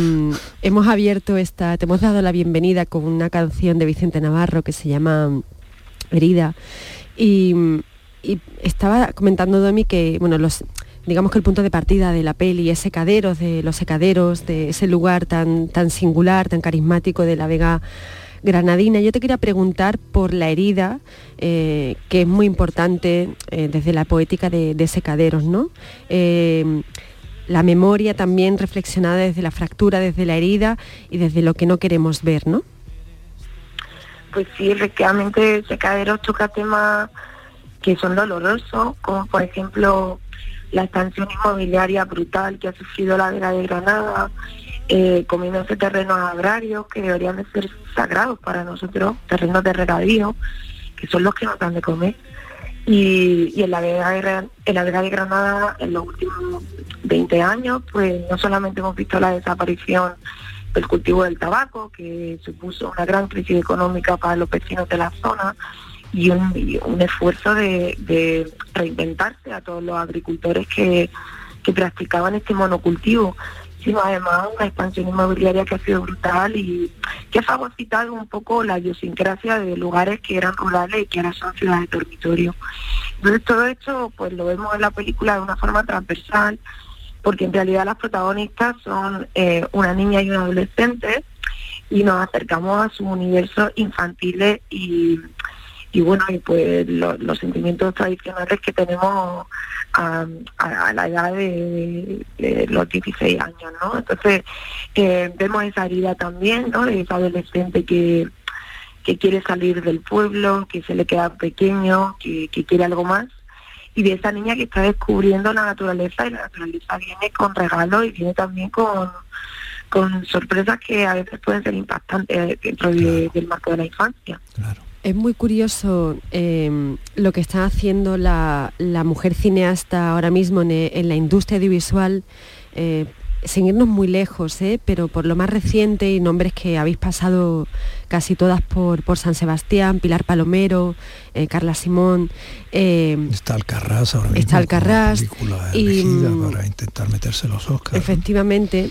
hemos abierto esta, te hemos dado la bienvenida con una canción de Vicente Navarro que se llama Herida. Y estaba comentando Domi que, bueno, los digamos que el punto de partida de la peli es secaderos, de los secaderos, de ese lugar tan, tan singular, tan carismático de la Vega Granadina. Yo te quería preguntar por la herida, eh, que es muy importante eh, desde la poética de, de secaderos, ¿no? Eh, la memoria también reflexionada desde la fractura, desde la herida y desde lo que no queremos ver, ¿no? Pues sí, efectivamente, Secaderos toca temas que son dolorosos, como por ejemplo la expansión inmobiliaria brutal que ha sufrido la Vega de Granada, eh, comiéndose terrenos agrarios que deberían de ser sagrados para nosotros, terrenos de regadío, que son los que nos dan de comer. Y, en, la Vega de, en la Vega de Granada, en los últimos 20 años, pues no solamente hemos visto la desaparición del cultivo del tabaco, que supuso una gran crisis económica para los vecinos de la zona, y un, esfuerzo de, reinventarse a todos los agricultores que, que practicaban este monocultivo sino además una expansión inmobiliaria que ha sido brutal y que ha fagocitado un poco la idiosincrasia de lugares que eran rurales y que ahora son ciudades de dormitorio. Entonces todo esto pues lo vemos en la película de una forma transversal, porque en realidad las protagonistas son eh, una niña y un adolescente y nos acercamos a sus universos infantiles y, y bueno, y pues los sentimientos tradicionales que tenemos a, la edad de, los 16 años, ¿no? Entonces eh, vemos esa herida también, ¿no? De esa adolescente que, que quiere salir del pueblo, que se le queda pequeño, que, quiere algo más, y de esa niña que está descubriendo la naturaleza y la naturaleza viene con regalos y viene también con con sorpresas que a veces pueden ser impactantes dentro del marco de la infancia. Claro. Es muy curioso em, lo que está haciendo la, mujer cineasta ahora mismo en, la industria audiovisual, eh, sin irnos muy lejos, ¿eh? pero por lo más reciente y nombres que habéis pasado casi todas por, por San Sebastián, Pilar Palomero, eh, Carla Simón. Em, está Alcarrás ahora mismo. Está Alcarrás. y, mm, para intentar meterse los Oscars. Efectivamente.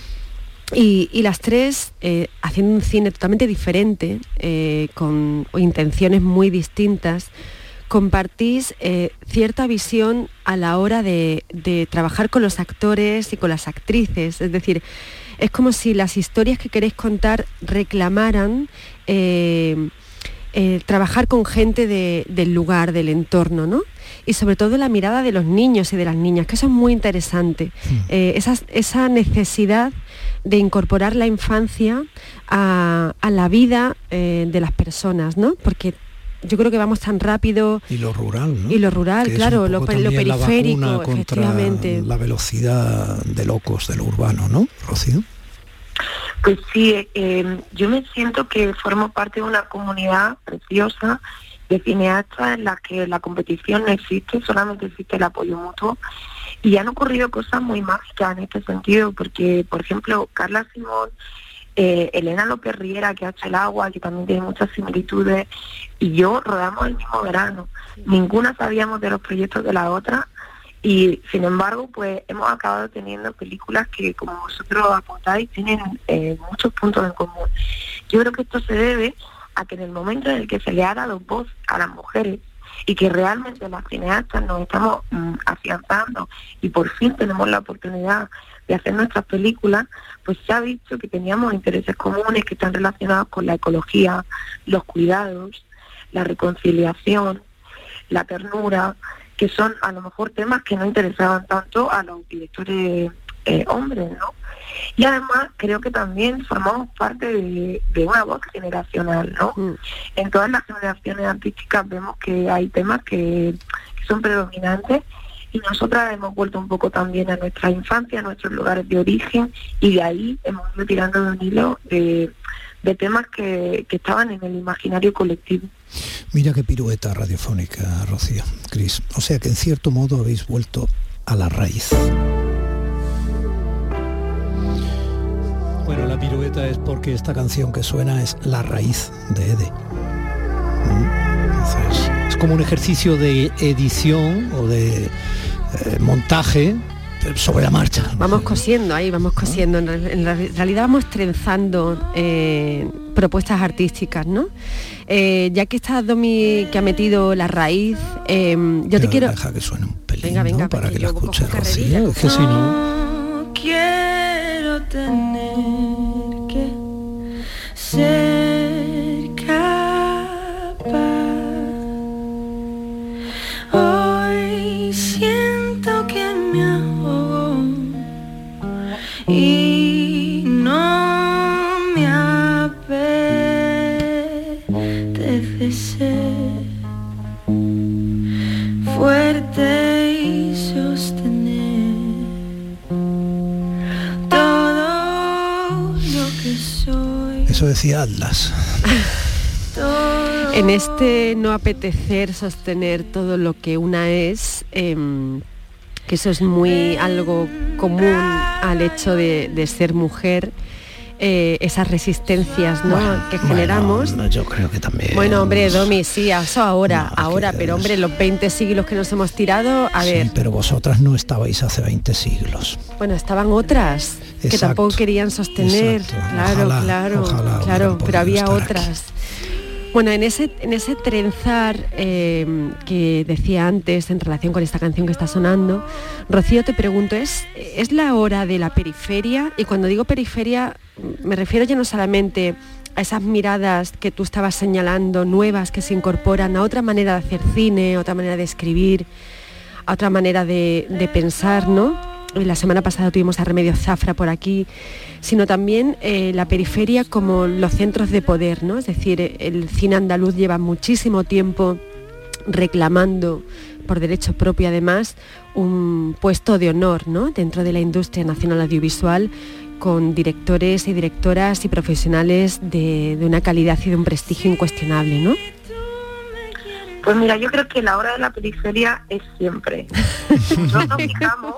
Y, las tres eh, haciendo un cine totalmente diferente, eh, con intenciones muy distintas, compartís eh, cierta visión a la hora de, trabajar con los actores y con las actrices. Es decir, es como si las historias que queréis contar reclamaran trabajar con gente del lugar, del entorno, ¿no? y sobre todo la mirada de los niños y de las niñas, que eso es muy interesante. Hmm. esa necesidad de incorporar la infancia a, la vida eh, de las personas, ¿no? Porque yo creo que vamos tan rápido. Y lo rural, ¿no? Y lo rural, claro, lo, periférico, la efectivamente. La velocidad de locos de lo urbano, ¿no, Rocío? Pues sí, eh, yo me siento que formo parte de una comunidad preciosa de cineastas en la que la competición no existe, solamente existe el apoyo mutuo y han ocurrido cosas muy mágicas en este sentido, porque, por ejemplo, Carla Simón, eh, Elena López Riera, que ha hecho el agua, que también tiene muchas similitudes, y yo rodamos el mismo verano. Ninguna sabíamos de los proyectos de la otra, y sin embargo, pues hemos acabado teniendo películas que, como vosotros apuntáis, tienen eh, muchos puntos en común. Yo creo que esto se debe a que en el momento en el que se le ha dado voz a las mujeres, y que realmente las cineastas nos estamos mm, afianzando y por fin tenemos la oportunidad de hacer nuestras películas, pues se ha visto que teníamos intereses comunes que están relacionados con la ecología, los cuidados, la reconciliación, la ternura, que son a lo mejor temas que no interesaban tanto a los directores eh, hombres, ¿no? Y además creo que también formamos parte de, una voz generacional, ¿no? Mm. En todas las generaciones artísticas vemos que hay temas que, son predominantes y nosotras hemos vuelto un poco también a nuestra infancia, a nuestros lugares de origen y de ahí hemos ido tirando de un hilo de, temas que, que, estaban en el imaginario colectivo. Mira qué pirueta radiofónica, Rocío, Cris. O sea que en cierto modo habéis vuelto a la raíz. Bueno, la pirueta es porque esta canción que suena es La raíz de Ede. ¿Mm? es como un ejercicio de edición o de eh, montaje sobre la marcha. Vamos cosiendo ahí, vamos cosiendo. En, realidad vamos trenzando eh, propuestas artísticas, ¿no? Eh, ya que está Domi que ha metido la raíz, yo te quiero. Deja que suene un pelín, venga, venga, para que la escuche Rocío. Es que si no. Quiero tener que ser capaz. Hoy siento que me ahogo y Eso decía Atlas. En este no apetecer sostener todo lo que una es, em, que eso es muy algo común al hecho de ser mujer, eh, esas resistencias ¿no? que generamos. Bueno, yo creo que también. Bueno, hombre, Domi, sí, eso ahora, ahora, pero hombre, los 20 siglos que nos hemos tirado, a Sí, ver, pero vosotras no estabais hace 20 siglos. bueno, estaban otras que tampoco querían sostener, exacto. claro, Ojalá, claro, ojalá claro, pero había otras. Bueno, en ese, en ese trenzar eh, que decía antes en relación con esta canción que está sonando, Rocío, te pregunto, ¿es, ¿es la hora de la periferia? Y cuando digo periferia, me refiero ya no solamente a esas miradas que tú estabas señalando, nuevas, que se incorporan a otra manera de hacer cine, otra manera de escribir, a otra manera de, de pensar, ¿no? La semana pasada tuvimos a Remedios Zafra por aquí, sino también eh, la periferia como los centros de poder, ¿no? Es decir, eh, el cine andaluz lleva muchísimo tiempo reclamando por derecho propio además un puesto de honor ¿no? dentro de la industria nacional audiovisual con directores y directoras y profesionales de, de una calidad y de un prestigio incuestionable, ¿no? Pues mira, yo creo que la hora de la periferia es siempre. Nosotros nos fijamos,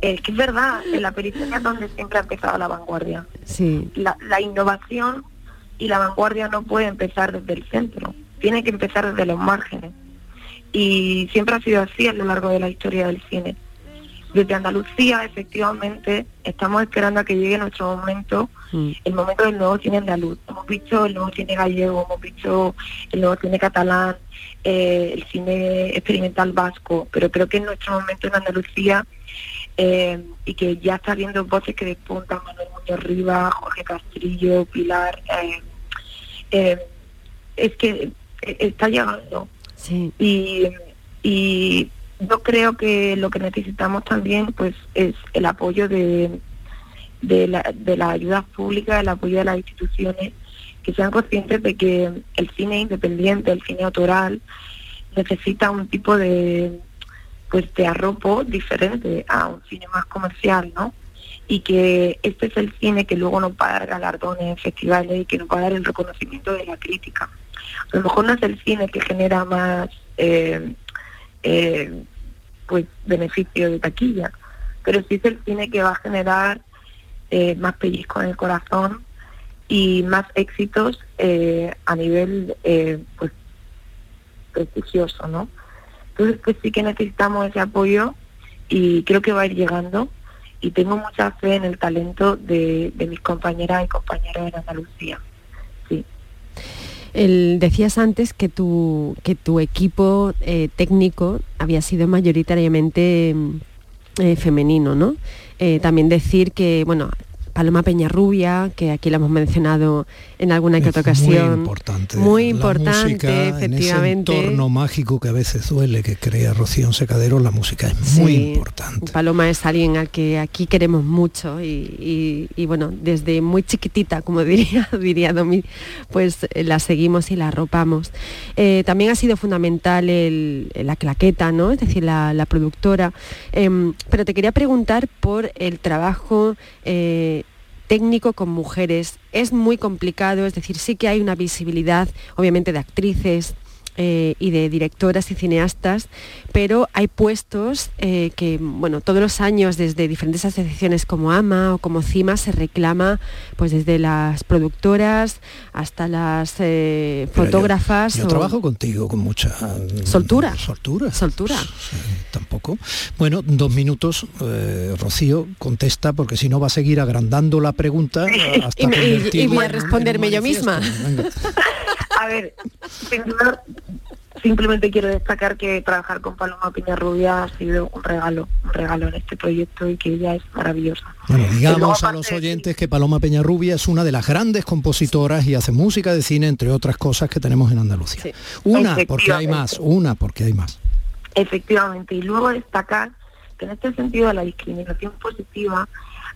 es que es verdad, en la periferia es donde siempre ha empezado la vanguardia. Sí. La, la innovación y la vanguardia no puede empezar desde el centro, tiene que empezar desde los márgenes. Y siempre ha sido así a lo largo de la historia del cine. Desde Andalucía, efectivamente, estamos esperando a que llegue nuestro momento, el momento del nuevo cine andaluz. Hemos visto el nuevo cine gallego, hemos visto el nuevo cine catalán, eh, el cine experimental vasco, pero creo que es nuestro momento en Andalucía eh, y que ya está viendo voces que despuntan, Manuel Muñoz Rivas, Jorge Castrillo, Pilar, eh, es que está llegando. Y, y yo creo que lo que necesitamos también pues es el apoyo de, de, la, de las ayudas públicas, el apoyo de las instituciones, que sean conscientes de que el cine independiente, el cine autoral, necesita un tipo de pues de arropo diferente a un cine más comercial, ¿no? Y que este es el cine que luego nos va a dar galardones en festivales y que nos va a dar el reconocimiento de la crítica. A lo mejor no es el cine que genera más eh, eh, pues beneficio de taquilla, pero sí es el cine que va a generar eh, más pellizco en el corazón y más éxitos eh, a nivel eh, pues prestigioso, ¿no? Entonces pues sí que necesitamos ese apoyo y creo que va a ir llegando y tengo mucha fe en el talento de, mis compañeras y compañeros en Andalucía. El- decías antes que tu, que tu equipo eh, técnico había sido mayoritariamente mm, eh, femenino, ¿no? Eh, también decir que, bueno, Paloma Peñarrubia, que aquí la hemos mencionado en alguna que otra ocasión. Muy importante. Muy La importante, música, efectivamente. En ese entorno mágico que a veces duele, que crea Rocío Secadero, la música es muy importante. Paloma es alguien al que aquí queremos mucho y, y- y, bueno, desde muy chiquitita, como diría, diría Domi, pues eh, la seguimos y la arropamos. Eh, también ha sido fundamental el- la claqueta, ¿no? Es decir, la, la productora. Em, pero te quería preguntar por el trabajo eh, técnico con mujeres. Es muy complicado, es decir, sí que hay una visibilidad, obviamente, de actrices, eh, y de directoras y cineastas, pero hay puestos eh, que, bueno, todos los años desde diferentes asociaciones como AMA o como CIMA se reclama, pues desde las productoras hasta las eh, yo- fotógrafas. Yo, o- trabajo contigo con mucha mm, Soltura. Soltura. Tampoco. Bueno, dos minutos, Rocío, contesta, porque si no va a seguir agrandando la pregunta hasta Y, y- y voy a responderme yo misma. A ver, simplemente quiero destacar que trabajar con Paloma Piñarrubia ha sido un regalo, un regalo en este proyecto y que ella es maravillosa. Bueno, luego, digamos a los oyentes que Paloma Peñarrubia es una de las grandes compositoras y hace música de cine, entre otras cosas que tenemos en Andalucía. Una, porque hay más, una, porque hay más. Efectivamente, y luego destacar que en este sentido la discriminación positiva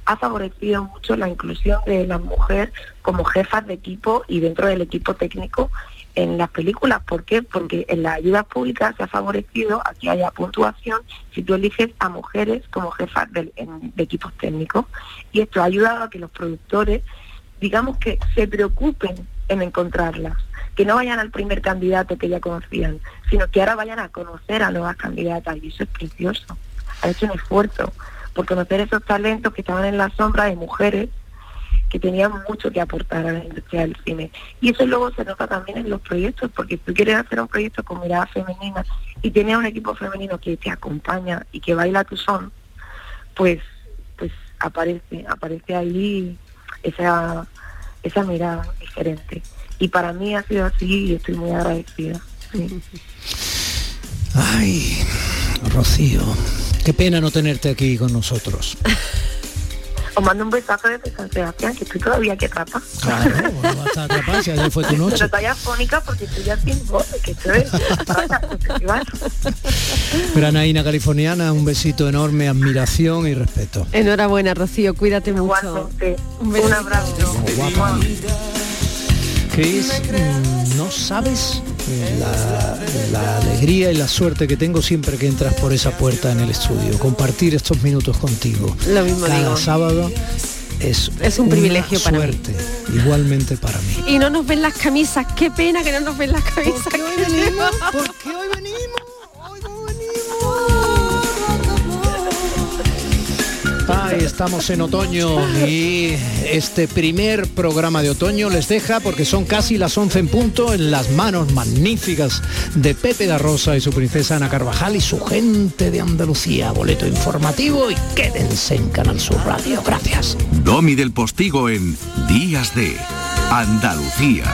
ha favorecido mucho la inclusión de la mujer como jefas de equipo y dentro del equipo técnico en las películas. ¿Por qué? Porque en las ayudas públicas se ha favorecido a que haya puntuación si tú eliges a mujeres como jefas de equipos técnicos. Y esto ha ayudado a que los productores, digamos que se preocupen en encontrarlas. Que no vayan al primer candidato que ya conocían, sino que ahora vayan a conocer a nuevas candidatas y eso es precioso. Ha hecho un esfuerzo por conocer esos talentos que estaban en la sombra de mujeres que tenían mucho que aportar a la industria del cine. Y eso luego se nota también en los proyectos, porque si tú quieres hacer un proyecto con mirada femenina y tienes un equipo femenino que te acompaña y que baila tu son, pues, pues aparece, aparece ahí esa, esa mirada diferente. Y para mí ha sido así y estoy muy agradecida. Ay, Rocío, qué pena no tenerte aquí con nosotros. Os mando un besazo desde San Sebastián, que estoy todavía aquí atrapa. Claro, bueno, vas a atrapar, si ayer fue tu noche. Pero estoy afónica porque estoy ya sin voz, que estoy Granaína californiana, un besito enorme, admiración y respeto. Enhorabuena, Rocío, cuídate mucho. Un, un abrazo. Guapa. Cris, mm, no sabes la, la alegría y la suerte que tengo siempre que entras por esa puerta en el estudio. Compartir estos minutos contigo. Lo mismo Cada digo. sábado es, Es un privilegio para mí. suerte, Igualmente para mí. Y no nos ven las camisas, qué pena que no nos ven las camisas. ¿Por qué hoy venimos? ¿Por qué hoy venimos? Ay, estamos en otoño y este primer programa de otoño les deja, porque son casi las 11 en punto, en las manos magníficas de Pepe da Rosa y su princesa Ana Carvajal y su gente de Andalucía. Boleto informativo y quédense en Canal Sur Radio. Gracias. Domi del Postigo en Días de Andalucía.